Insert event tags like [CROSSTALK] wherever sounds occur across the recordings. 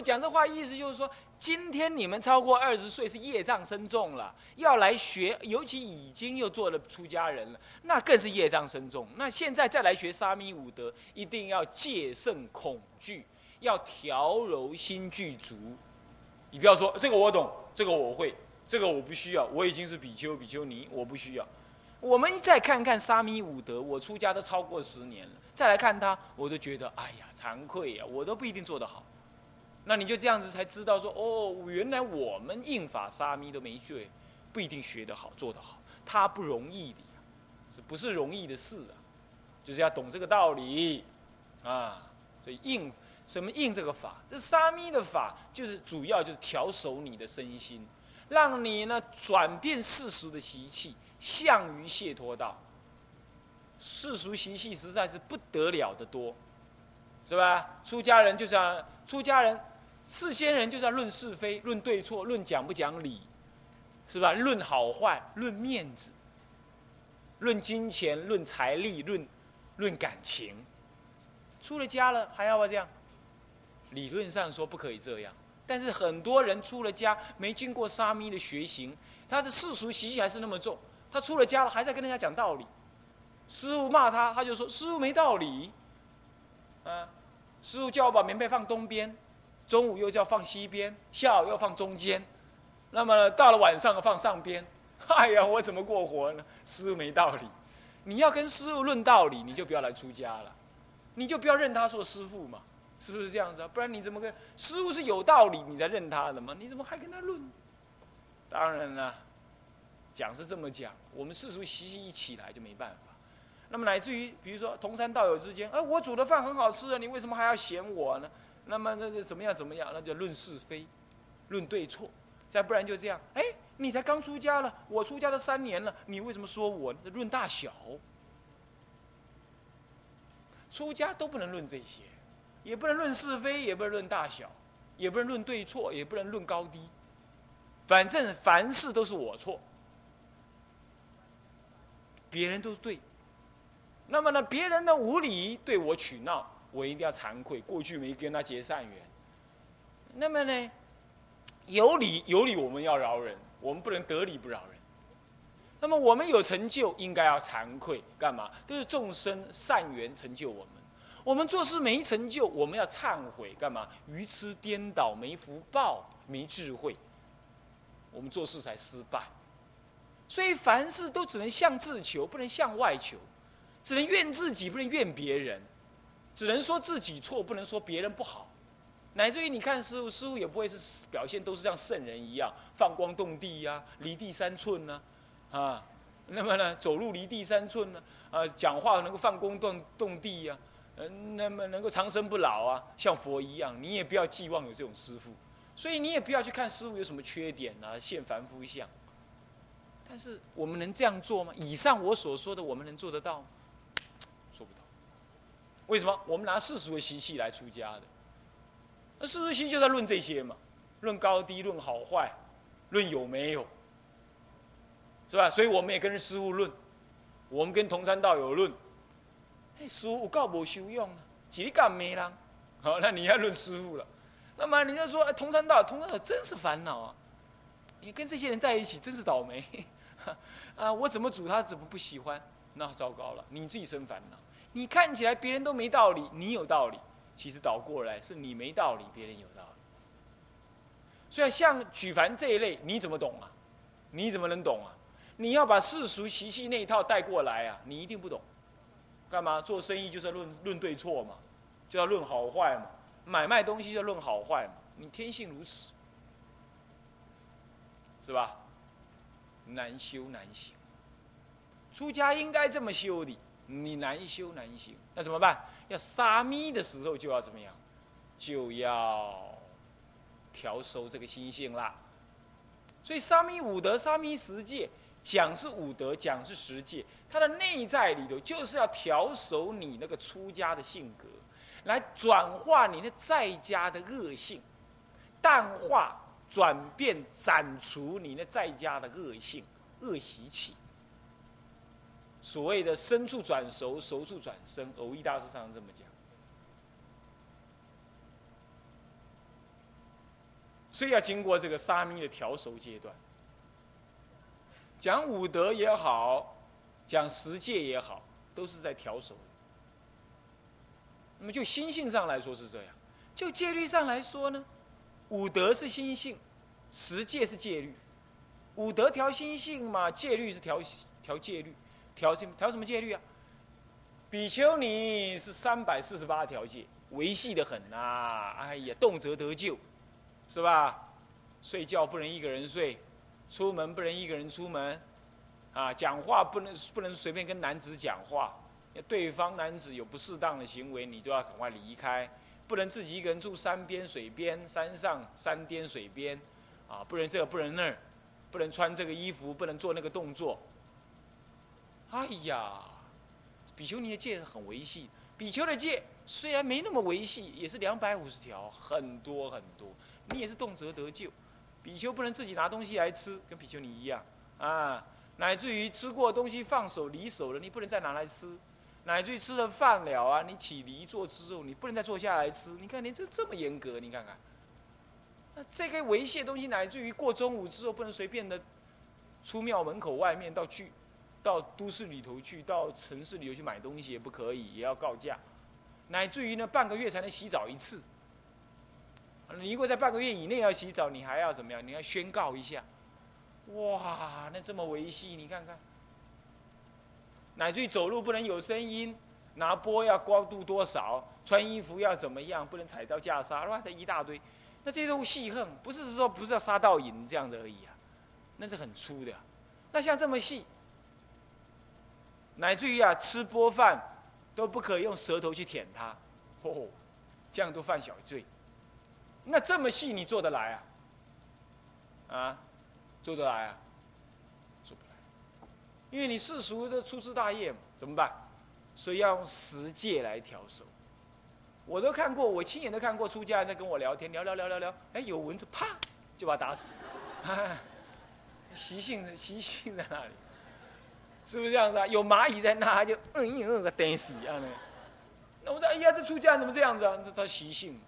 讲这话意思就是说，今天你们超过二十岁是业障深重了，要来学，尤其已经又做了出家人了，那更是业障深重。那现在再来学沙弥五德，一定要戒慎恐惧，要调柔心具足。你不要说这个我懂，这个我会，这个我不需要，我已经是比丘比丘尼，我不需要。我们再看看沙弥五德，我出家都超过十年了，再来看他，我都觉得哎呀惭愧呀，我都不一定做得好。那你就这样子才知道说，哦，原来我们应法沙弥都没学，不一定学得好做得好，他不容易的呀，是不是容易的事啊？就是要懂这个道理啊，所以应。什么应这个法？这沙弥的法就是主要就是调守你的身心，让你呢转变世俗的习气，向于解脱道。世俗习气实在是不得了的多，是吧？出家人就是要出家人，世间人就是要论是非、论对错、论讲不讲理，是吧？论好坏、论面子、论金钱、论财力、论论感情。出了家了还要不要这样？理论上说不可以这样，但是很多人出了家没经过沙弥的学行，他的世俗习气还是那么重。他出了家了，还在跟人家讲道理。师傅骂他，他就说师傅没道理。啊，师傅叫我把棉被放东边，中午又叫放西边，下午又放中间，那么到了晚上放上边。[LAUGHS] 哎呀，我怎么过活呢？师傅没道理。你要跟师傅论道理，你就不要来出家了，你就不要认他做师傅嘛。是不是这样子啊？不然你怎么跟师傅是有道理，你才认他的嘛？你怎么还跟他论？当然了，讲是这么讲，我们世俗习气一起来就没办法。那么乃至于，比如说同山道友之间，哎，我煮的饭很好吃啊，你为什么还要嫌我呢？那么那那怎么样怎么样？那就论是非，论对错。再不然就这样，哎，你才刚出家了，我出家都三年了，你为什么说我论大小？出家都不能论这些。也不能论是非，也不能论大小，也不能论对错，也不能论高低。反正凡事都是我错，别人都对。那么呢，别人的无理对我取闹，我一定要惭愧，过去没跟他结善缘。那么呢，有理有理，我们要饶人，我们不能得理不饶人。那么我们有成就，应该要惭愧，干嘛？都是众生善缘成就我们。我们做事没成就，我们要忏悔干嘛？愚痴颠倒，没福报，没智慧，我们做事才失败。所以凡事都只能向自求，不能向外求；只能怨自己，不能怨别人；只能说自己错，不能说别人不好。乃至于你看师傅，师傅也不会是表现都是像圣人一样放光动地呀，离地三寸呢，啊，那么呢，走路离地三寸呢，啊，讲话能够放光动动地呀。嗯，那么能够长生不老啊，像佛一样，你也不要寄望有这种师傅，所以你也不要去看师傅有什么缺点啊，现凡夫相。但是我们能这样做吗？以上我所说的，我们能做得到吗？为什么？我们拿世俗的习气来出家的，那世俗习气就在论这些嘛，论高低，论好坏，论有没有，是吧？所以我们也跟师傅论，我们跟同山道友论。师傅有够无修养啊，是你干没人？好，那你要论师傅了。那么你要说，哎，同山道，同山道真是烦恼啊！你跟这些人在一起，真是倒霉 [LAUGHS] 啊！我怎么煮他，怎么不喜欢？那糟糕了，你自己生烦恼。你看起来别人都没道理，你有道理，其实倒过来是你没道理，别人有道理。所以像举凡这一类，你怎么懂啊？你怎么能懂啊？你要把世俗习气那一套带过来啊，你一定不懂。干嘛做生意就是要论论对错嘛，就要论好坏嘛，买卖东西就要论好坏嘛，你天性如此，是吧？难修难行，出家应该这么修的，你难修难行，那怎么办？要杀咪的时候就要怎么样？就要调收这个心性啦。所以沙弥五德、沙弥十戒。讲是五德，讲是十戒，它的内在里头就是要调熟你那个出家的性格，来转化你那在家的恶性，淡化、转变、斩除你那在家的恶性、恶习气。所谓的生处转熟，熟处转生，偶一大师常这么讲。所以要经过这个沙弥的调熟阶段。讲武德也好，讲十戒也好，都是在调熟。那么就心性上来说是这样，就戒律上来说呢，武德是心性，十戒是戒律。武德调心性嘛，戒律是调调戒律，调什调什么戒律啊？比丘尼是三百四十八条戒，维系的很呐。哎呀，动辄得救，是吧？睡觉不能一个人睡，出门不能一个人出门，啊，讲话不能不能随便跟男子讲话。对方男子有不适当的行为，你都要赶快离开，不能自己一个人住山边、水边、山上、山巅、水边，啊，不能这个，不能那儿，不能穿这个衣服，不能做那个动作。哎呀，比丘尼的戒很维系，比丘的戒虽然没那么维系，也是两百五十条，很多很多。你也是动辄得救，比丘不能自己拿东西来吃，跟比丘尼一样啊，乃至于吃过东西放手离手了，你不能再拿来吃。乃至于吃了饭了啊，你起离坐之后，你不能再坐下来吃。你看，你这这么严格，你看看。那这个维系的东西，乃至于过中午之后，不能随便的出庙门口外面到去，到都市里头去，到城市里头去买东西也不可以，也要告假。乃至于呢，半个月才能洗澡一次。你如果在半个月以内要洗澡，你还要怎么样？你要宣告一下。哇，那这么维系，你看看。乃至于走路不能有声音，拿钵要高度多少，穿衣服要怎么样，不能踩到袈裟，哇，这一大堆，那这些都细横，不是说不是要杀盗淫这样的而已啊，那是很粗的。那像这么细，乃至于啊，吃钵饭都不可以用舌头去舔它，哦，这样都犯小罪。那这么细你做得来啊？啊，做得来啊？做不来因为你世俗的粗枝大叶嘛，怎么办？所以要用十戒来调手。我都看过，我亲眼都看过，出家人在跟我聊天，聊聊聊聊聊，哎，有蚊子，啪，就把他打死。[LAUGHS] 习性习性在那里？是不是这样子啊？有蚂蚁在那，他就嗯嗯个等死一样的。那我说，哎呀，这出家人怎么这样子啊？这他习性，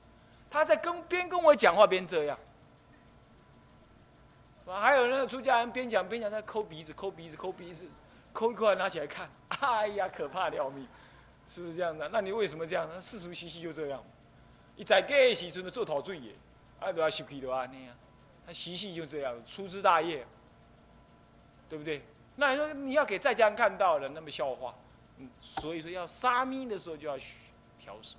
他在跟边跟我讲话边这样。啊，还有那个出家人边讲边讲，在抠鼻子、抠鼻子、抠鼻子，抠一抠拿起来看，哎呀，可怕的要命，是不是这样的？那你为什么这样呢？世俗习气就这样，一在给时阵的做陶醉耶，啊，都要习气的啊那样，他习气就这样，粗枝大叶，对不对？那你说你要给在家人看到了，那么笑话，嗯，所以说要沙弥的时候就要调手，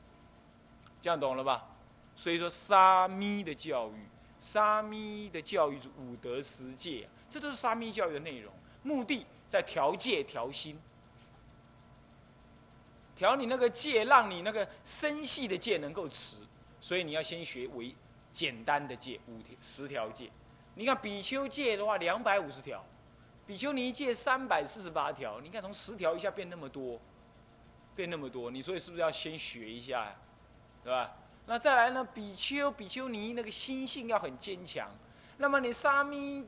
这样懂了吧？所以说沙弥的教育。沙弥的教育是五德十戒，这都是沙弥教育的内容。目的在调戒、调心，调你那个戒，让你那个深细的戒能够持。所以你要先学为简单的戒，五条、十条戒。你看比丘戒的话，两百五十条；比丘尼戒三百四十八条。你看从十条一下变那么多，变那么多，你所以是不是要先学一下呀？对吧？那再来呢？比丘、比丘尼那个心性要很坚强。那么你沙弥，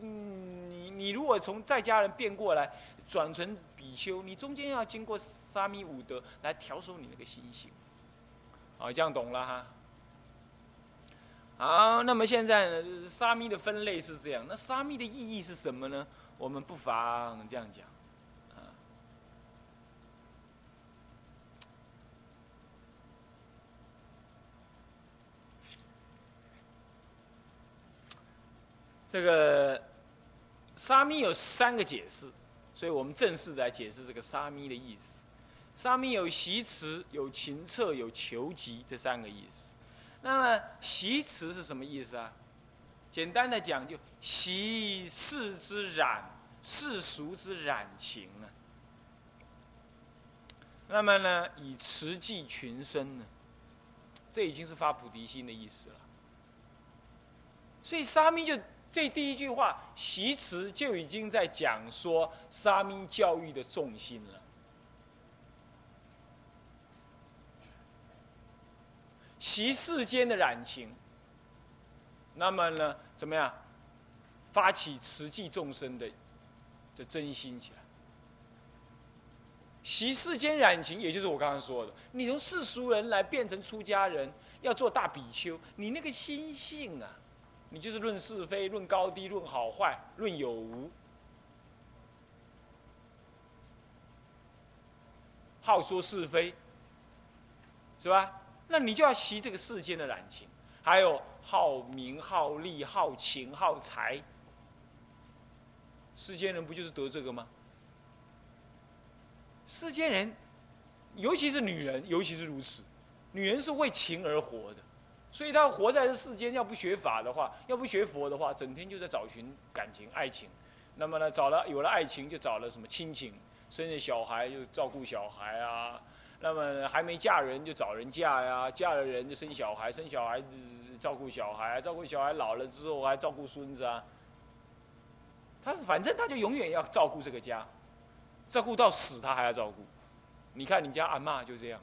嗯，你你如果从在家人变过来转成比丘，你中间要经过沙弥五德来调收你那个心性。好，这样懂了哈。好，那么现在呢，沙弥的分类是这样。那沙弥的意义是什么呢？我们不妨这样讲。这个沙弥有三个解释，所以我们正式来解释这个沙弥的意思。沙弥有习持、有勤策、有求集这三个意思。那么习持是什么意思啊？简单的讲，就习世之染，世俗之染情啊。那么呢，以持济群生呢，这已经是发菩提心的意思了。所以沙弥就。这第一句话，习词就已经在讲说沙弥教育的重心了。习世间的染情，那么呢，怎么样，发起慈济众生的的真心起来？习世间染情，也就是我刚刚说的，你从世俗人来变成出家人，要做大比丘，你那个心性啊。你就是论是非、论高低、论好坏、论有无，好说是非，是吧？那你就要习这个世间的染情，还有好名、好利、好情、好财。世间人不就是得这个吗？世间人，尤其是女人，尤其是如此。女人是为情而活的，所以她活在这世间，要不学法的话，要不学佛的话，整天就在找寻感情、爱情。那么呢，找了有了爱情，就找了什么亲情，生了小孩就照顾小孩啊。那么还没嫁人就找人嫁呀，嫁了人就生小孩，生小孩子照顾小孩，照顾小孩老了之后还照顾孙子啊。他反正他就永远要照顾这个家，照顾到死他还要照顾。你看你家阿妈就这样，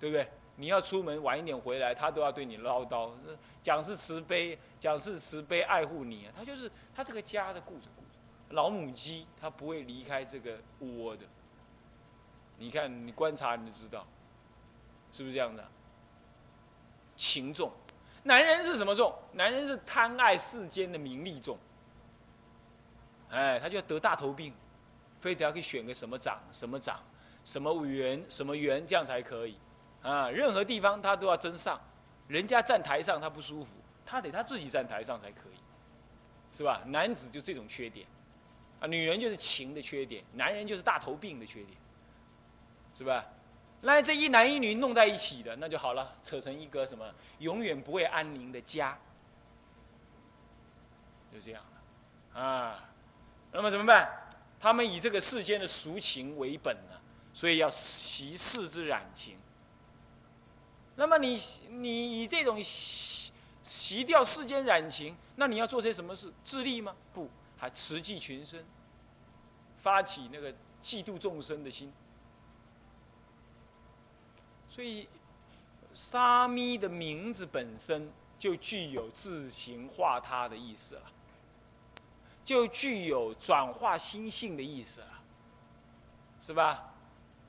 对不对？你要出门晚一点回来，他都要对你唠叨，讲是慈悲，讲是慈悲爱护你啊。他就是他这个家的顾着顾着，老母鸡他不会离开这个窝的。你看你观察你就知道，是不是这样的？情重，男人是什么重？男人是贪爱世间的名利重。哎，他就要得大头病，非得要去选个什么长、什么长、什么委员、什么员，这样才可以。啊，任何地方他都要争上，人家站台上他不舒服，他得他自己站台上才可以，是吧？男子就这种缺点，啊，女人就是情的缺点，男人就是大头病的缺点，是吧？那这一男一女弄在一起的，那就好了，扯成一个什么永远不会安宁的家，就这样了，啊。那么怎么办？他们以这个世间的俗情为本呢，所以要习世之染情。那么你你以这种习习掉世间染情，那你要做些什么事？自利吗？不，还慈济群生，发起那个嫉妒众生的心。所以沙弥的名字本身就具有自行化他的意思了。就具有转化心性的意思了，是吧？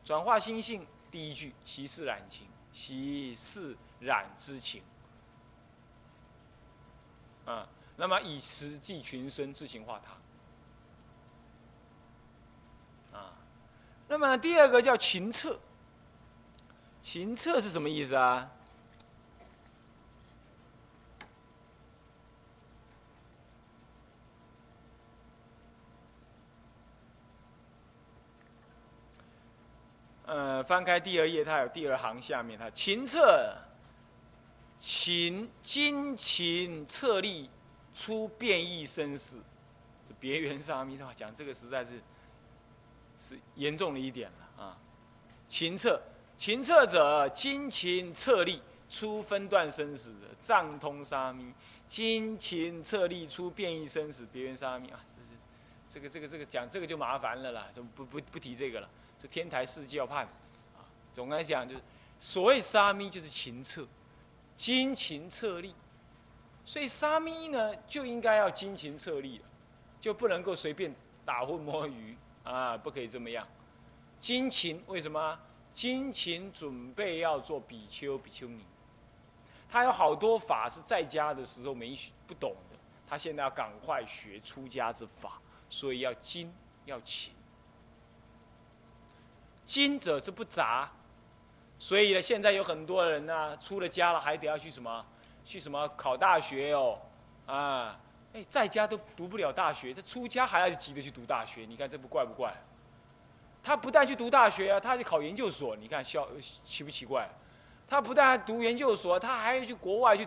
转化心性，第一句习事染情，习事染之情，啊，那么以实际群生自行化他，啊，那么第二个叫情测，秦策是什么意思啊？呃，翻开第二页，它有第二行，下面它秦策，秦今秦策力出变异生死，这别圆沙弥话讲这个实在是是严重了一点了啊！秦策，秦策者，精勤策力出分段生死，藏通沙弥，精勤策力出变异生死，别圆沙弥啊！这是这个这个这个讲这个就麻烦了啦，就不不不提这个了。这天台四教判，啊，总来讲就是，所谓沙弥就是勤策，精勤策力，所以沙弥呢就应该要精勤策力了，就不能够随便打混摸鱼啊，不可以这么样。精勤为什么？精勤准备要做比丘、比丘尼，他有好多法是在家的时候没不懂的，他现在要赶快学出家之法，所以要精要勤。精者是不杂，所以呢，现在有很多人呢，出了家了还得要去什么，去什么考大学哦，啊，哎，在家都读不了大学，他出家还要急着去读大学，你看这不怪不怪？他不但去读大学啊，他去考研究所，你看笑奇不奇怪？他不但读研究所，他还要去国外去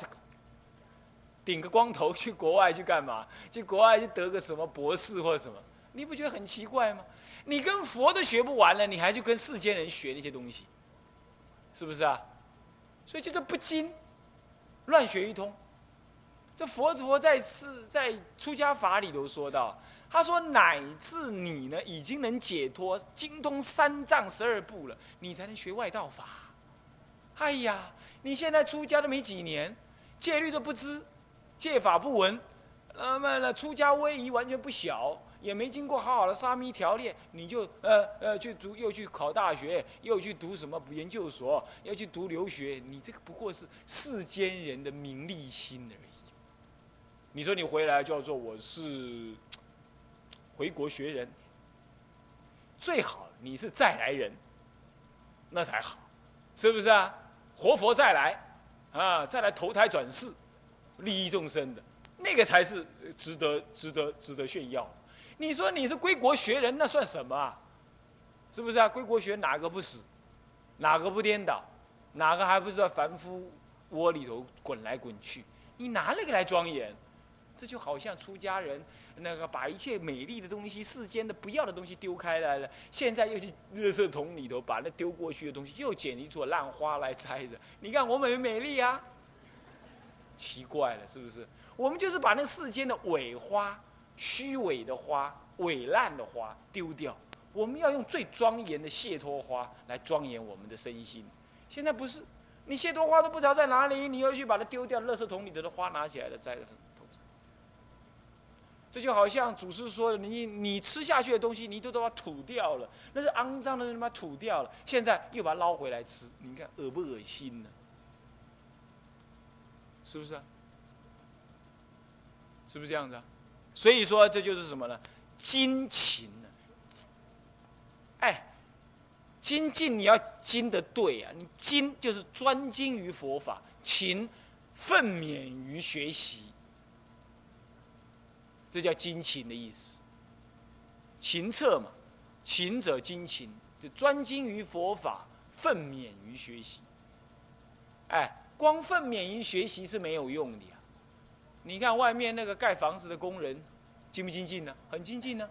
顶个光头 [LAUGHS] 去国外去干嘛？去国外去得个什么博士或者什么？你不觉得很奇怪吗？你跟佛都学不完了，你还去跟世间人学那些东西，是不是啊？所以就是不精，乱学一通。这佛陀在世在出家法里头说到，他说乃至你呢已经能解脱精通三藏十二部了，你才能学外道法。哎呀，你现在出家都没几年，戒律都不知，戒法不闻，那么呢出家威仪完全不小。也没经过好好的沙弥条练，你就呃呃去读，又去考大学，又去读什么研究所，要去读留学，你这个不过是世间人的名利心而已。你说你回来叫做我是回国学人，最好你是再来人，那才好，是不是啊？活佛再来，啊，再来投胎转世，利益众生的，那个才是值得、值得、值得炫耀。你说你是归国学人，那算什么啊？是不是啊？归国学哪个不死？哪个不颠倒？哪个还不是在凡夫窝里头滚来滚去？你拿那个来庄严，这就好像出家人那个把一切美丽的东西、世间的不要的东西丢开来了，现在又去热色桶里头把那丢过去的东西又捡一撮烂花来摘着。你看我美不美丽啊？奇怪了，是不是？我们就是把那世间的伪花、虚伪的花、伪烂的花丢掉。我们要用最庄严的谢托花来庄严我们的身心。现在不是，你谢托花都不知道在哪里，你又去把它丢掉，垃圾桶里头的花拿起来了摘在头上。这就好像祖师说的，你你吃下去的东西，你都都把它吐掉了，那是肮脏的，你把它吐掉了，现在又把它捞回来吃，你看恶不恶心呢？是不是啊？是不是这样子啊？所以说这就是什么呢？精勤。哎，精进你要精的对啊！你精就是专精于佛法，勤奋勉于学习，这叫精勤的意思。勤策嘛，勤者精勤，就专精于佛法，奋勉于学习。哎，光奋勉于学习是没有用的呀！你看外面那个盖房子的工人，精不精进呢？很精进呢。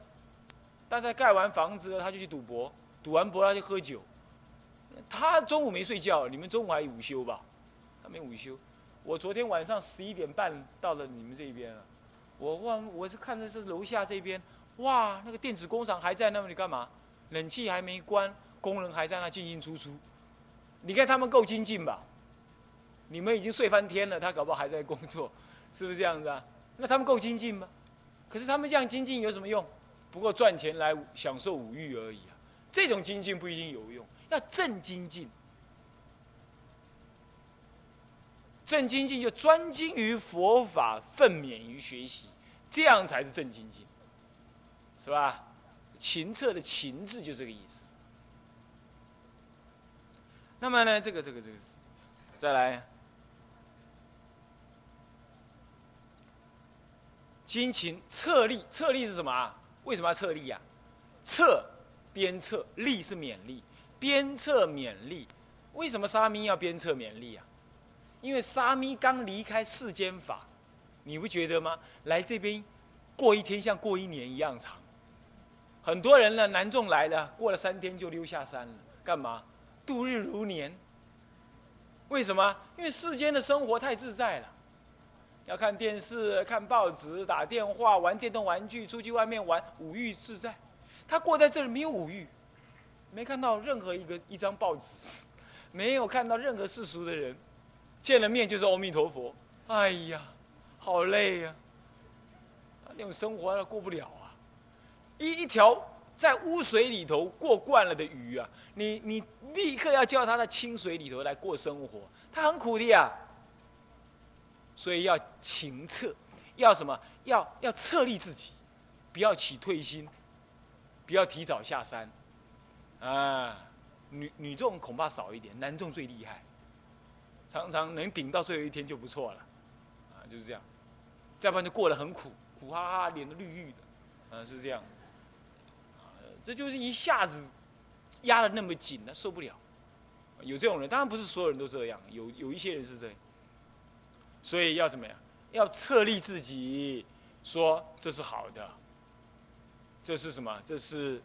但是盖完房子了，他就去赌博，赌完博他就喝酒。他中午没睡觉，你们中午还午休吧？他没午休。我昨天晚上十一点半到了你们这边了，我望我是看的是楼下这边，哇，那个电子工厂还在那里干嘛？冷气还没关，工人还在那进进出出。你看他们够精进吧？你们已经睡翻天了，他搞不好还在工作，是不是这样子啊？那他们够精进吗？可是他们这样精进有什么用？不过赚钱来享受五欲而已啊！这种精进不一定有用，要正精进。正精进就专精于佛法，奋勉于学习，这样才是正精进，是吧？勤策的勤字就这个意思。那么呢，这个这个这个，再来，精勤策力，策力是什么啊？为什么要策力呀？策，鞭策，力是勉励，鞭策勉励。为什么沙弥要鞭策勉励啊？因为沙弥刚离开世间法，你不觉得吗？来这边过一天像过一年一样长。很多人呢，南众来了，过了三天就溜下山了，干嘛？度日如年。为什么？因为世间的生活太自在了。要看电视、看报纸、打电话、玩电动玩具、出去外面玩，五欲自在。他过在这里没有五欲，没看到任何一个一张报纸，没有看到任何世俗的人，见了面就是阿弥陀佛。哎呀，好累呀！他那种生活他过不了啊。一一条在污水里头过惯了的鱼啊，你你立刻要叫他在清水里头来过生活，他很苦的呀。所以要勤策，要什么？要要策立自己，不要起退心，不要提早下山。啊，女女众恐怕少一点，男众最厉害，常常能顶到最后一天就不错了。啊，就是这样，再不然就过得很苦，苦哈哈，脸都绿绿的。啊，是这样。啊，这就是一下子压的那么紧了，受不了。有这种人，当然不是所有人都这样，有有一些人是这样。所以要什么呀？要策立自己，说这是好的。这是什么？这是，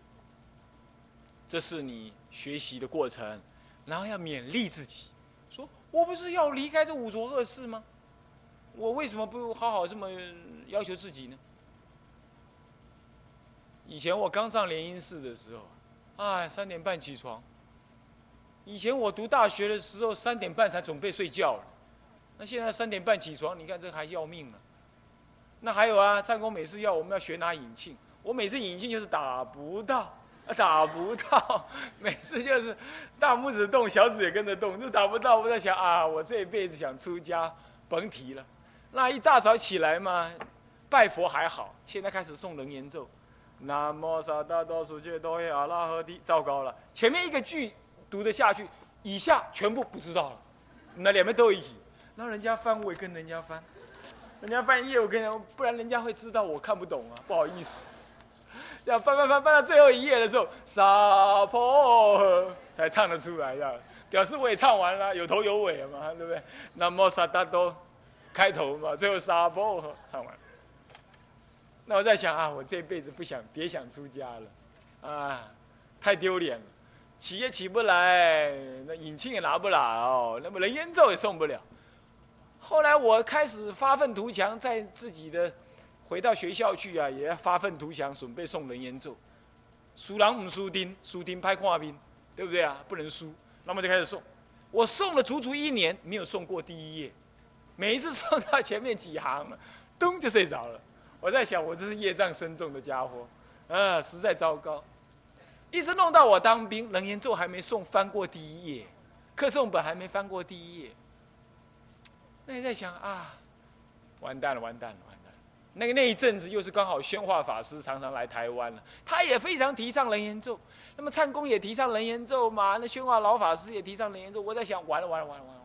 这是你学习的过程。然后要勉励自己，说我不是要离开这五浊恶世吗？我为什么不好好这么要求自己呢？以前我刚上联姻寺的时候，哎，三点半起床。以前我读大学的时候，三点半才准备睡觉了。那现在三点半起床，你看这还要命了。那还有啊，战功每次要我们要学拿引磬，我每次引磬就是打不到，打不到，每次就是大拇指动，小指也跟着动，就打不到。我在想啊，我这一辈子想出家，甭提了。那一大早起来嘛，拜佛还好，现在开始诵楞严咒，南无萨达多苏揭多耶阿拉诃提，糟糕了，前面一个句读得下去，以下全部不知道了，那两边都一起，那人家翻我也跟人家翻，人家翻页我跟人，不然人家会知道我看不懂啊，不好意思，要翻翻翻翻到最后一页的时候，沙婆才唱得出来的，表示我也唱完了，有头有尾嘛，对不对？南无萨达多。开头嘛，最后沙波唱完。那我在想啊，我这辈子不想别想出家了，啊，太丢脸了，起也起不来，那引磬也拿不了，那么人烟咒也送不了。后来我开始发愤图强，在自己的回到学校去啊，也要发愤图强，准备送人烟咒。输人唔输丁，输丁拍跨兵，对不对啊？不能输，那么就开始送。我送了足足一年，没有送过第一页。每一次送到前面几行，咚就睡着了。我在想，我这是业障深重的家伙，啊，实在糟糕。一直弄到我当兵，楞严咒还没送翻过第一页，课诵本还没翻过第一页。那你在想啊，完蛋了，完蛋了。那个那一阵子又是刚好宣化法师常常来台湾了，他也非常提倡楞严咒。那么灿公也提倡楞严咒嘛，那宣化老法师也提倡楞严咒。我在想，完了，完了，完了，完了。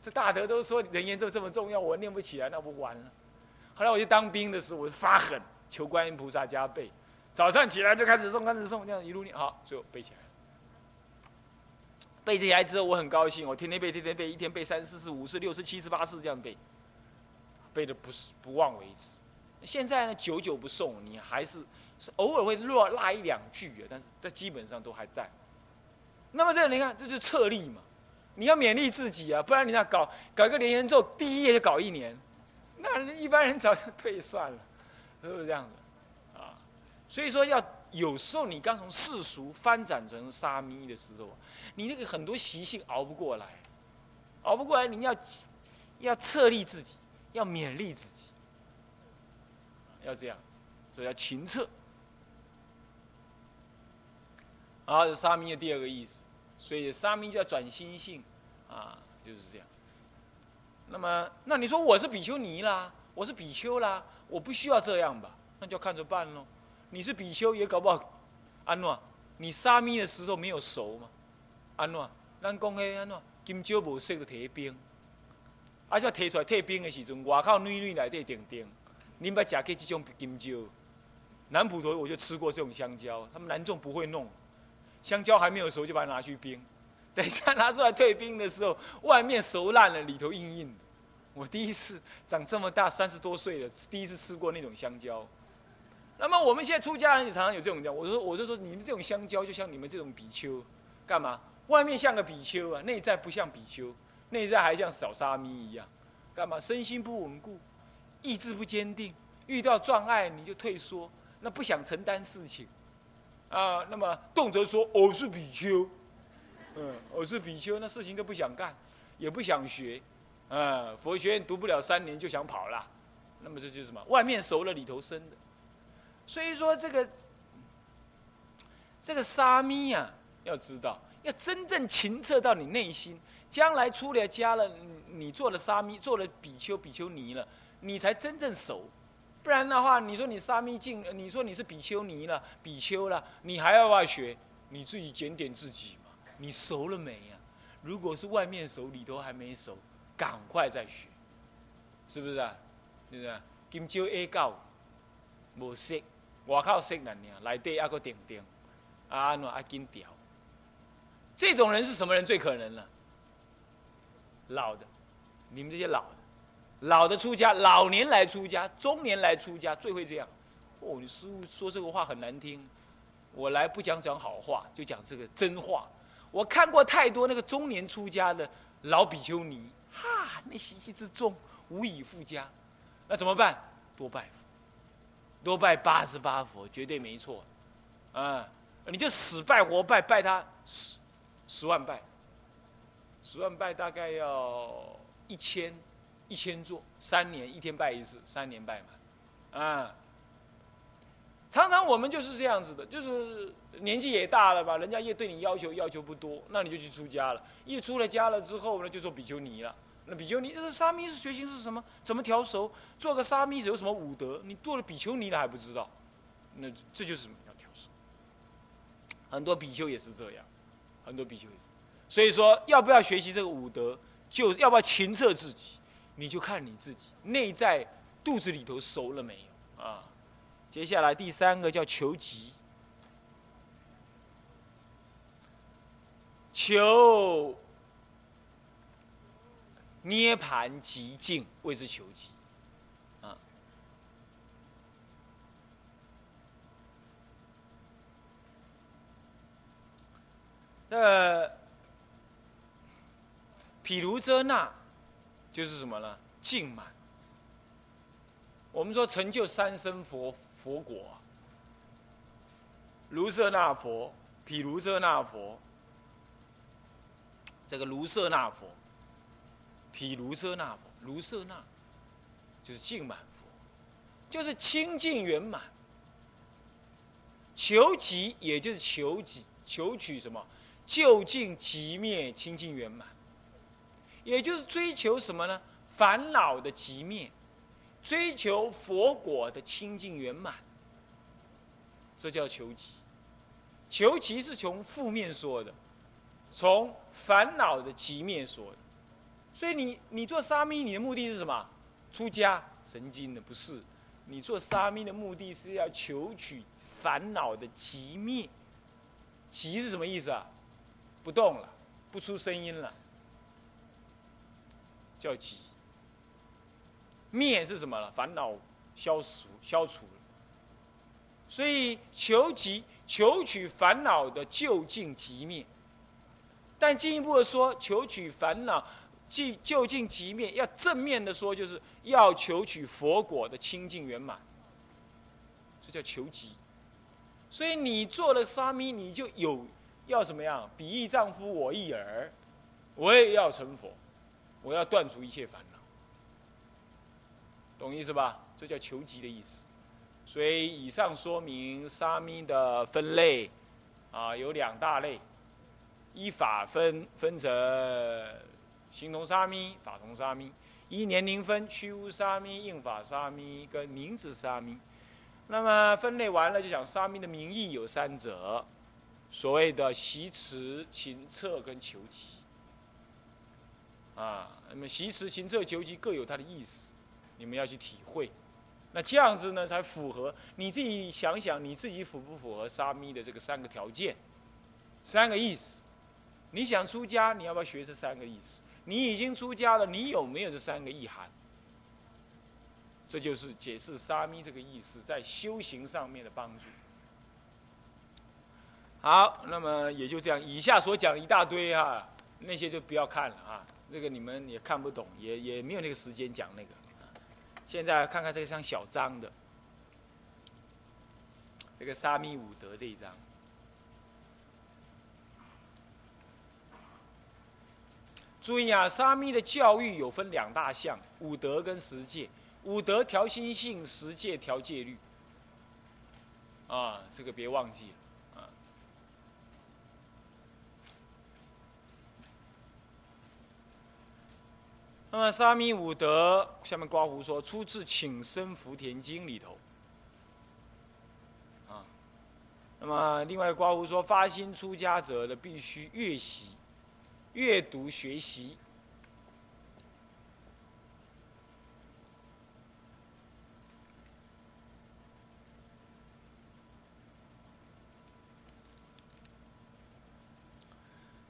这大德都说人言咒这么重要，我念不起来，那不完了。后来我去当兵的时候，我发狠求观音菩萨加倍，早上起来就开始诵，开始诵，这样一路念，好，最后背起来了。背起来之后，我很高兴，我天天背，天天背，一天背三四四五四六四七次八次这样背，背的不是不忘为止。现在呢，久久不送，你还是是偶尔会落落一两句啊，但是这基本上都还在。那么这你看，这是策力嘛。你要勉励自己啊，不然你那搞搞个连言咒，第一页就搞一年，那一般人早就退算了，是不是这样子？啊，所以说要有时候你刚从世俗翻转成沙弥的时候，你那个很多习性熬不过来，熬不过来，你要要策励自己，要勉励自己，要这样子，所以要勤策。啊，沙弥的第二个意思。所以沙弥就要转心性，啊，就是这样。那么，那你说我是比丘尼啦，我是比丘啦，我不需要这样吧？那就看着办喽。你是比丘也搞不好，安诺，你沙弥的时候没有熟嘛？安诺，咱讲迄安诺，金蕉无熟就摕冰，啊，就摕出来退冰的时阵，外口女女内底叮叮，你们食过这种金蕉？南普陀我就吃过这种香蕉，他们南众不会弄。香蕉还没有熟就把它拿去冰，等一下拿出来退冰的时候，外面熟烂了，里头硬硬的。我第一次长这么大，三十多岁了，第一次吃过那种香蕉。那么我们现在出家人也常常有这种我说我就说你们这种香蕉就像你们这种比丘，干嘛？外面像个比丘啊，内在不像比丘，内在还像小沙弥一样，干嘛？身心不稳固，意志不坚定，遇到障碍你就退缩，那不想承担事情。啊，那么动辄说我是比丘，嗯，我是比丘，那事情都不想干，也不想学，啊，佛学院读不了三年就想跑了，那么这就是什么？外面熟了里头生的，所以说这个这个沙弥呀，要知道，要真正清澈到你内心，将来出了家了，你做了沙弥，做了比丘、比丘尼了，你才真正熟。不然的话，你说你沙弥净，你说你是比丘尼了，比丘了，你还要不要学？你自己检点自己嘛。你熟了没呀？如果是外面熟，里头还没熟，赶快再学，是不是啊？是不是？金蕉 A 高，无识，外口识难呢，内底还个顶顶，啊喏啊金条。这种人是什么人最可能了？老的，你们这些老的。老的出家，老年来出家，中年来出家，最会这样。哦，你师傅说这个话很难听，我来不讲讲好话，就讲这个真话。我看过太多那个中年出家的老比丘尼，哈，那习气之重，无以复加。那怎么办？多拜佛，多拜八十八佛，绝对没错。啊，你就死拜活拜，拜他十十万拜，十万拜大概要一千。一千座，三年一天拜一次，三年拜满，啊！常常我们就是这样子的，就是年纪也大了吧，人家也对你要求要求不多，那你就去出家了。一出了家了之后呢，就做比丘尼了，那比丘尼，这是沙弥是学行是什么？怎么调熟？做个沙弥有什么武德？你做了比丘尼了还不知道？那这就是什么要调熟？很多比丘也是这样，很多比丘也是。所以说，要不要学习这个武德，就要不要勤测自己，你就看你自己内在肚子里头熟了没有啊？接下来第三个叫求吉，求。涅盘极境谓之求极，啊，这毗卢遮那就是什么呢？净满。我们说成就三生佛佛果，卢舍那佛、毗卢遮那佛，这个卢舍那佛。毗卢舍那佛，卢舍那就是净满佛，就是清净圆满。求极也就是求极，求取什么？究竟极灭清净圆满，也就是追求什么呢？烦恼的极灭，追求佛果的清净圆满，这叫求极。求极是从负面说的，从烦恼的极灭说的。所以你你做沙弥，你的目的是什么？出家？神经的不是，你做沙弥的目的是要求取烦恼的极灭。极是什么意思啊？不动了，不出声音了，叫极。灭是什么了？烦恼消除消除。所以求极，求取烦恼的究竟极灭。但进一步的说，求取烦恼。即就近即灭，要正面的说，就是要求取佛果的清净圆满，这叫求极。所以你做了沙弥，你就有要什么样？彼一丈夫，我一儿，我也要成佛，我要断除一切烦恼，懂意思吧？这叫求极的意思。所以以上说明沙弥的分类啊，有两大类，依法分分成。形同沙弥，法同沙弥，依年龄分，虚无沙弥、应法沙弥跟名字沙弥。那么分类完了，就讲沙弥的名义有三者，所谓的习持、勤策跟求吉。啊，那么习持、行策、求吉各有它的意思，你们要去体会。那这样子呢，才符合你自己想想，你自己符不符合沙弥的这个三个条件、三个意思？你想出家，你要不要学这三个意思？你已经出家了，你有没有这三个意涵？这就是解释沙弥这个意思在修行上面的帮助。好，那么也就这样，以下所讲一大堆哈，那些就不要看了啊，这个你们也看不懂，也也没有那个时间讲那个。现在看看这张小张的，这个沙弥五德这一张。注意啊，沙弥的教育有分两大项：五德跟十戒。五德调心性，十戒调戒律。啊，这个别忘记了啊。那么沙弥五德，下面刮胡说出自《请生福田经》里头。啊，那么另外刮胡说发心出家者的必须阅习。阅读学习，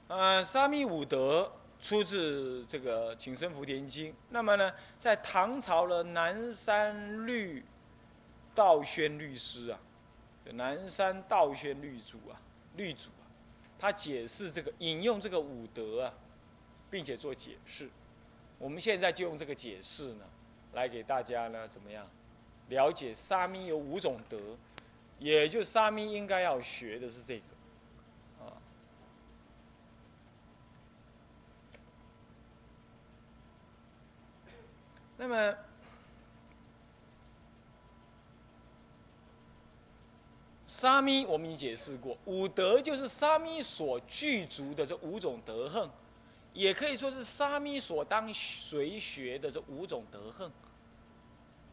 呃，沙弥五德出自这个《请生福田经》。那么呢，在唐朝的南山律道宣律师啊，南山道宣律主啊，律主。他解释这个引用这个五德啊，并且做解释。我们现在就用这个解释呢，来给大家呢怎么样了解沙弥有五种德，也就沙弥应该要学的是这个啊。那么。沙弥我们已解释过，五德就是沙弥所具足的这五种德行，也可以说是沙弥所当随学的这五种德行，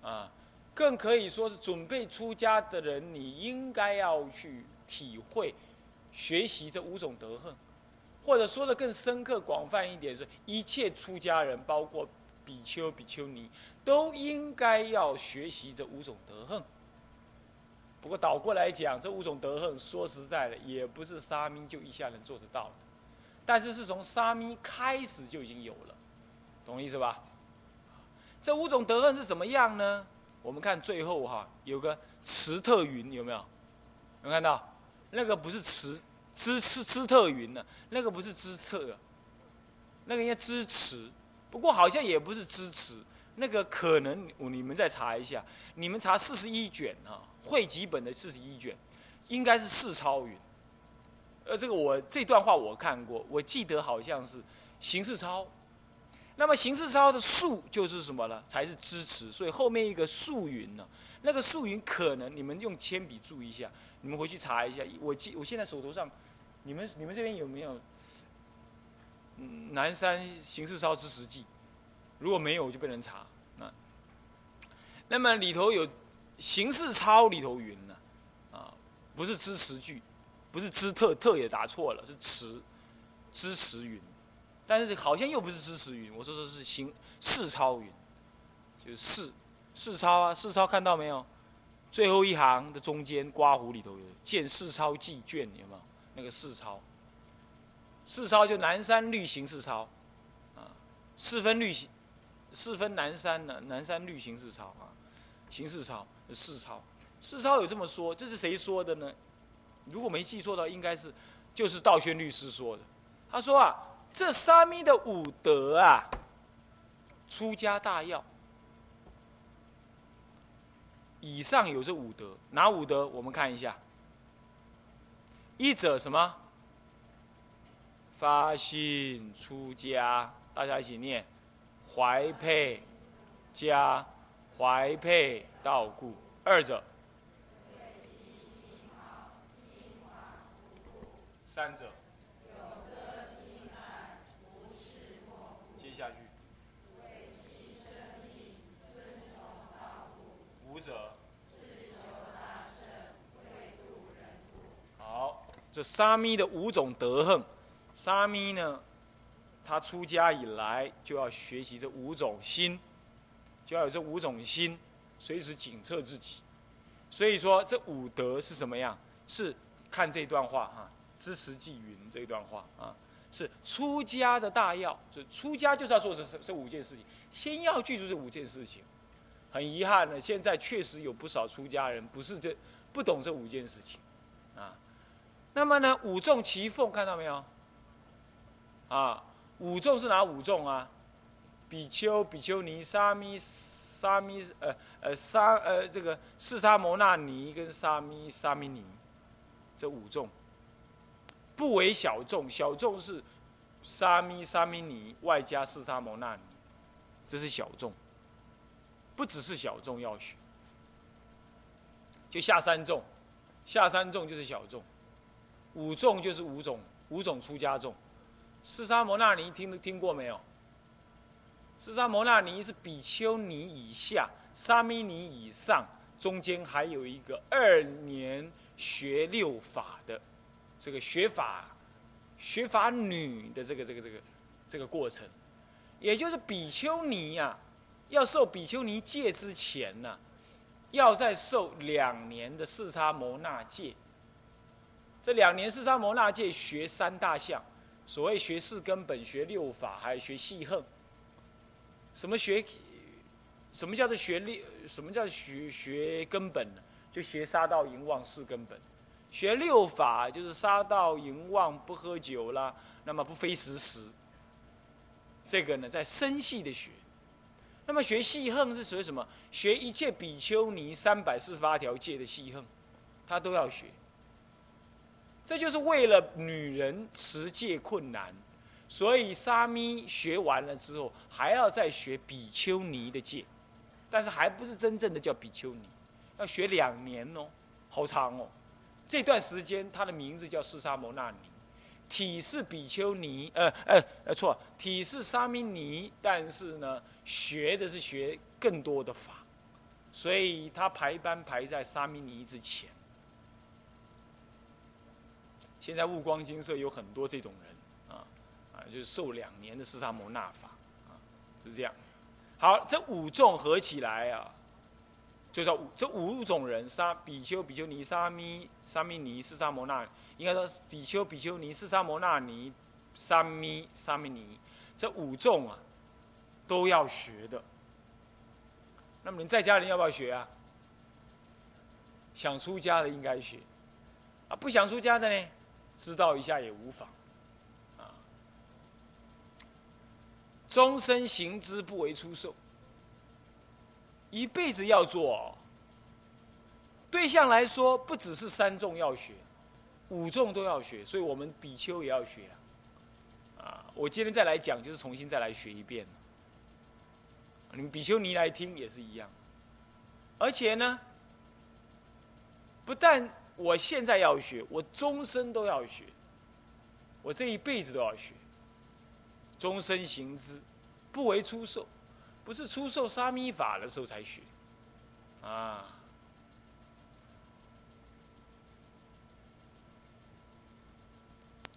啊，更可以说是准备出家的人，你应该要去体会、学习这五种德行，或者说的更深刻、广泛一点，是一切出家人，包括比丘、比丘尼，都应该要学习这五种德行。不过倒过来讲，这五种德行，说实在的，也不是沙弥就一下能做得到的。但是是从沙弥开始就已经有了，懂意思吧？这五种德行是怎么样呢？我们看最后哈，有个持特云，有没有？有没有看到？那个不是持支持支特云呢，那个不是支特，那个应该支持。不过好像也不是支持，那个可能你们再查一下，你们查四十一卷啊。汇集本的四十一卷，应该是四超云。呃，这个我这段话我看过，我记得好像是形式超。那么形式超的数就是什么呢？才是支持。所以后面一个数云呢，那个数云可能你们用铅笔注意一下，你们回去查一下。我记我现在手头上，你们你们这边有没有？南山刑事超之实记，如果没有就被人查。那那么里头有。刑事抄里头云呢，啊，不是支持句，不是支特特也答错了，是持支持云，但是好像又不是支持云，我说说是行事抄云，就是世世抄啊，世抄看到没有？最后一行的中间刮胡里头有见世抄记卷有没有？那个世抄，世抄就南山绿行四抄，啊，四分绿行，四分南山呢，南山绿行四抄啊，行四抄。世超，世超有这么说，这是谁说的呢？如果没记错的话，应该是就是道宣律师说的。他说啊，这沙弥的五德啊，出家大要。以上有这五德，哪五德？我们看一下。一者什么？发心出家，大家一起念：怀佩家，怀佩。道故。二者，三者，接下去，五者，好，这沙弥的五种德行，沙弥呢，他出家以来就要学习这五种心，就要有这五种心。随时警测自己，所以说这五德是什么样？是看这段话哈，支持纪云这段话啊，是出家的大要，就出家就是要做这这五件事情，先要记住这五件事情。很遗憾呢，现在确实有不少出家人不是这不懂这五件事情啊。那么呢，五众齐凤看到没有？啊，五众是哪五众啊？比丘、比丘尼、沙弥。沙弥呃呃沙呃这个四沙摩那尼跟沙弥沙弥尼，这五众不为小众，小众是沙弥沙弥尼外加四沙摩那尼，这是小众，不只是小众要学，就下三众，下三众就是小众，五众就是五种五种出家众，四沙摩那尼听听过没有？四沙摩那尼是比丘尼以下，沙弥尼以上，中间还有一个二年学六法的这个学法学法女的这个这个这个这个过程，也就是比丘尼呀，要受比丘尼戒之前呢，要再受两年的四沙摩那戒。这两年四沙摩那戒学三大项，所谓学四根本、学六法，还有学细横。什么学？什么叫做学六？什么叫学学根本呢？就学杀道淫妄四根本。学六法就是杀道淫妄不喝酒啦，那么不非时时。这个呢，在深系的学。那么学细横是属于什么？学一切比丘尼三百四十八条戒的细横，他都要学。这就是为了女人持戒困难。所以沙弥学完了之后，还要再学比丘尼的戒，但是还不是真正的叫比丘尼，要学两年哦，好长哦。这段时间他的名字叫释沙摩那尼，体是比丘尼，呃呃呃错，体是沙弥尼，但是呢，学的是学更多的法，所以他排班排在沙弥尼之前。现在悟光金色有很多这种人啊啊，就是受两年的四沙摩那法啊，是这样。好，这五众合起来啊，就叫这五种人：沙比丘、比丘尼、沙弥、沙弥尼、四沙摩那。应该说，比丘、比丘尼、四沙摩那尼、沙弥、沙弥尼，这五众啊，都要学的。那么你在家人要不要学啊？想出家的应该学，啊，不想出家的呢？知道一下也无妨，啊，终身行之不为出售，一辈子要做。对象来说，不只是三众要学，五众都要学，所以我们比丘也要学啊。我今天再来讲，就是重新再来学一遍。你们比丘尼来听也是一样，而且呢，不但。我现在要学，我终身都要学，我这一辈子都要学。终身行之，不为出售，不是出售沙弥法的时候才学，啊。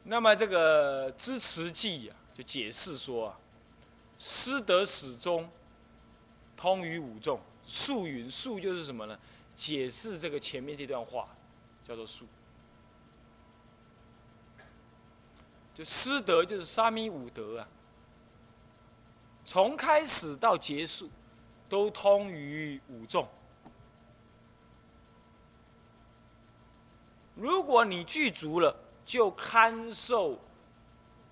那么这个支持记啊，就解释说啊，师德始终通于五众，素云素就是什么呢？解释这个前面这段话。叫做术，就师德就是沙弥五德啊，从开始到结束，都通于五众。如果你具足了，就堪受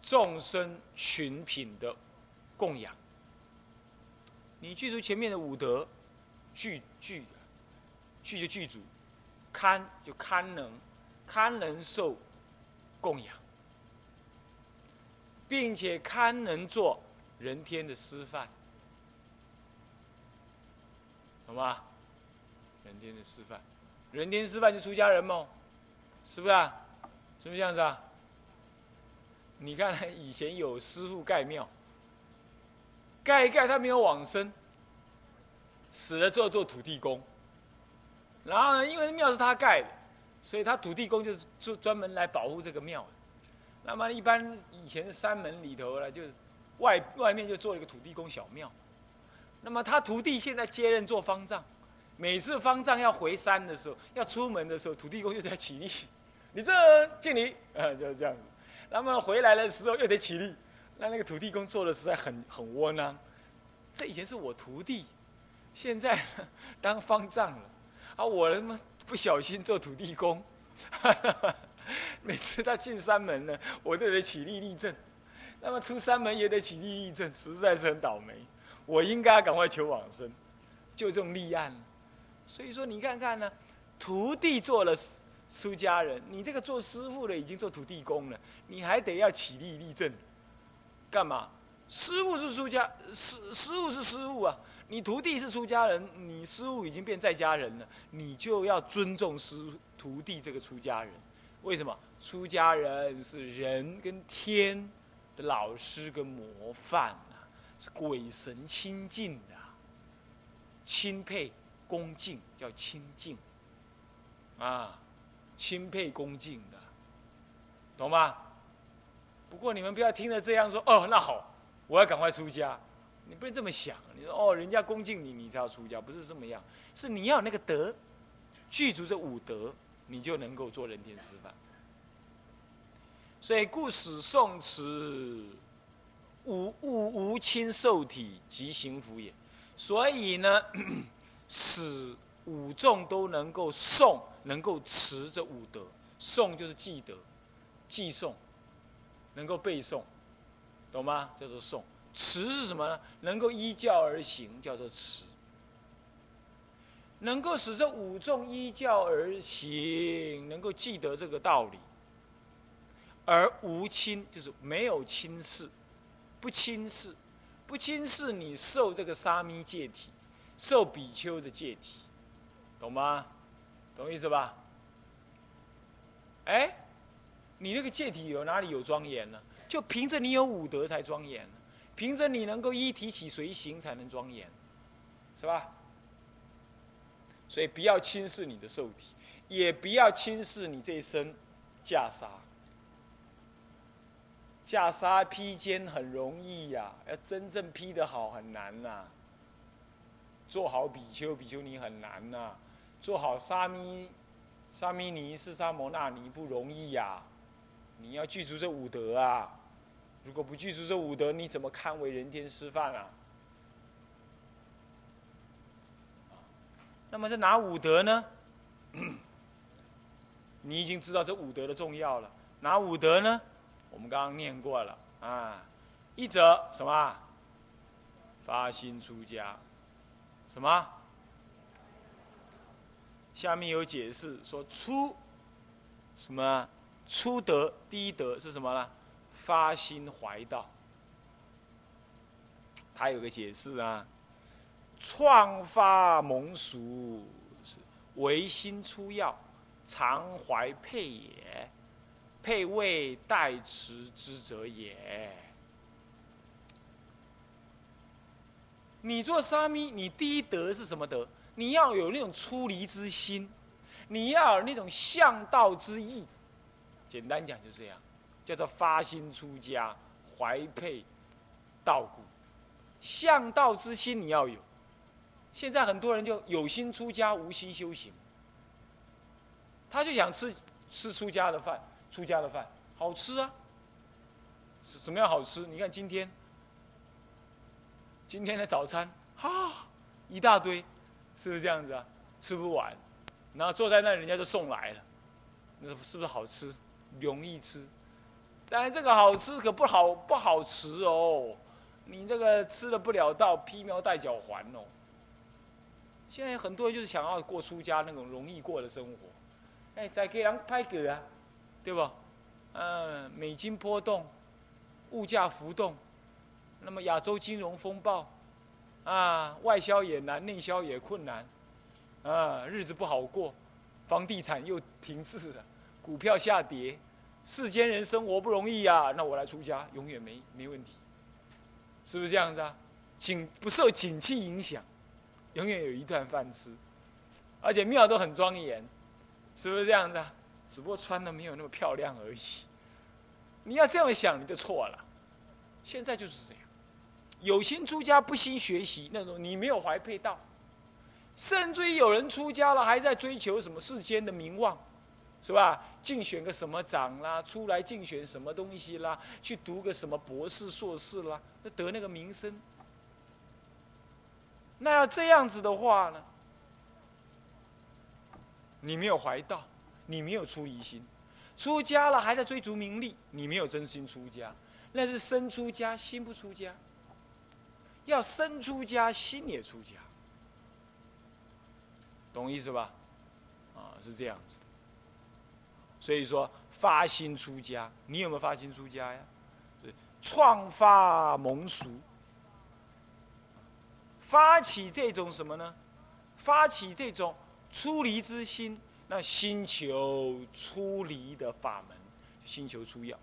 众生群品的供养。你具足前面的五德，具具具就具足。堪就堪能，堪能受供养，并且堪能做人天的师范，好吗？人天的师范，人天师范就出家人嘛，是不是啊？是不是这样子啊？你看以前有师傅盖庙，盖一盖他没有往生，死了之后做土地公。然后呢，因为庙是他盖的，所以他土地公就是专专门来保护这个庙的。那么一般以前山门里头呢，就外外面就做一个土地公小庙。那么他徒弟现在接任做方丈，每次方丈要回山的时候，要出门的时候，土地公就在起立，你这敬礼，啊，就是这样子。那么回来的时候又得起立，那那个土地公做的实在很很窝囊。这以前是我徒弟，现在当方丈了。啊，我他妈不小心做土地公，每次他进山门呢，我都得起立立正，那么出山门也得起立立正，实在是很倒霉。我应该赶快求往生，就这种立案。所以说，你看看呢，徒弟做了出家人，你这个做师傅的已经做土地公了，你还得要起立立正，干嘛？师傅是出家，师师傅是师傅啊。你徒弟是出家人，你师傅已经变在家人了，你就要尊重师徒弟这个出家人。为什么？出家人是人跟天的老师跟模范啊，是鬼神亲近的，钦佩恭敬叫亲近，啊，钦佩恭敬的，懂吗？不过你们不要听了这样说哦，那好，我要赶快出家。你不能这么想，你说哦，人家恭敬你，你才要出家，不是这么样，是你要那个德，具足这五德，你就能够做人天师范。所以故使宋词无无无亲受体即行福也。所以呢，[CLEARS THROAT] 使五众都能够诵，能够持这五德，诵就是记得，记诵，能够背诵，懂吗？叫做诵。持是什么呢？能够依教而行，叫做持；能够使这五众依教而行，能够记得这个道理，而无亲，就是没有轻视，不轻视，不轻视你受这个沙弥戒体，受比丘的戒体，懂吗？懂意思吧？哎，你那个戒体有哪里有庄严呢？就凭着你有武德才庄严，凭着你能够一提起随行才能庄严，是吧？所以不要轻视你的受体，也不要轻视你这一身袈裟。袈裟披肩很容易呀，要真正披得好很难呐。做好比丘、比丘尼很难呐，做好沙弥、沙弥尼、释沙摩那尼不容易呀。你要具足这五德啊！如果不具足这五德，你怎么堪为人天师范啊？那么这哪五德呢？[COUGHS] 你已经知道这五德的重要了。哪五德呢？我们刚刚念过了啊。一则什么？发心出家。什么？下面有解释说出什么？出德第一德是什么呢？发心怀道。他有个解释啊，创发蒙俗唯心出要，常怀佩也，佩为代持之者也。你做沙弥，你第一德是什么德？你要有那种出离之心，你要有那种向道之意。简单讲就这样，叫做发心出家，怀佩道故，向道之心你要有。现在很多人就有心出家，无心修行。他就想吃吃出家的饭，出家的饭好吃啊，怎么样好吃？你看今天，今天的早餐啊，一大堆，是不是这样子啊？吃不完，然后坐在那，人家就送来了，那是不是好吃？容易吃，但是这个好吃可不好不好吃哦，你这个吃了不了道，披苗戴脚还哦。现在很多人就是想要过出家那种容易过的生活，哎，再给人拍个啊，对吧？嗯，美金波动，物价浮动，那么亚洲金融风暴，啊，外销也难，内销也困难，啊，日子不好过，房地产又停滞了，股票下跌。世间人生活不容易呀，那我来出家永远没没问题，是不是这样子啊？景不受景气影响，永远有一顿饭吃，而且庙都很庄严，是不是这样子？只不过穿的没有那么漂亮而已。你要这样想，你就错了。现在就是这样，有心出家不心学习，那种你没有怀佩道，甚至于有人出家了，还在追求什么世间的名望。是吧？竞选个什么长啦，出来竞选什么东西啦，去读个什么博士、硕士啦，那得那个名声。那要这样子的话呢？你没有怀道，你没有出离心，出家了还在追逐名利，你没有真心出家，那是身出家心不出家。要身出家心也出家，懂意思吧？啊，是这样子。所以说发心出家，你有没有发心出家呀？创发蒙俗，发起这种什么呢？发起这种出离之心，那心求出离的法门，心求出要。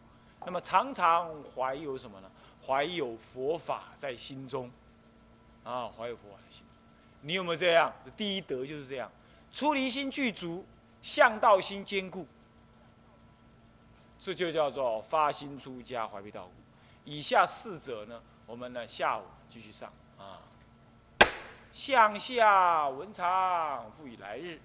那么常常怀有什么呢？怀有佛法在心中，啊，怀有佛法在心中。你有没有这样？这第一德就是这样，出离心具足，向道心坚固。这就叫做发心出家，怀璧道故。以下四者呢，我们呢下午继续上啊。向下文昌，复以来日。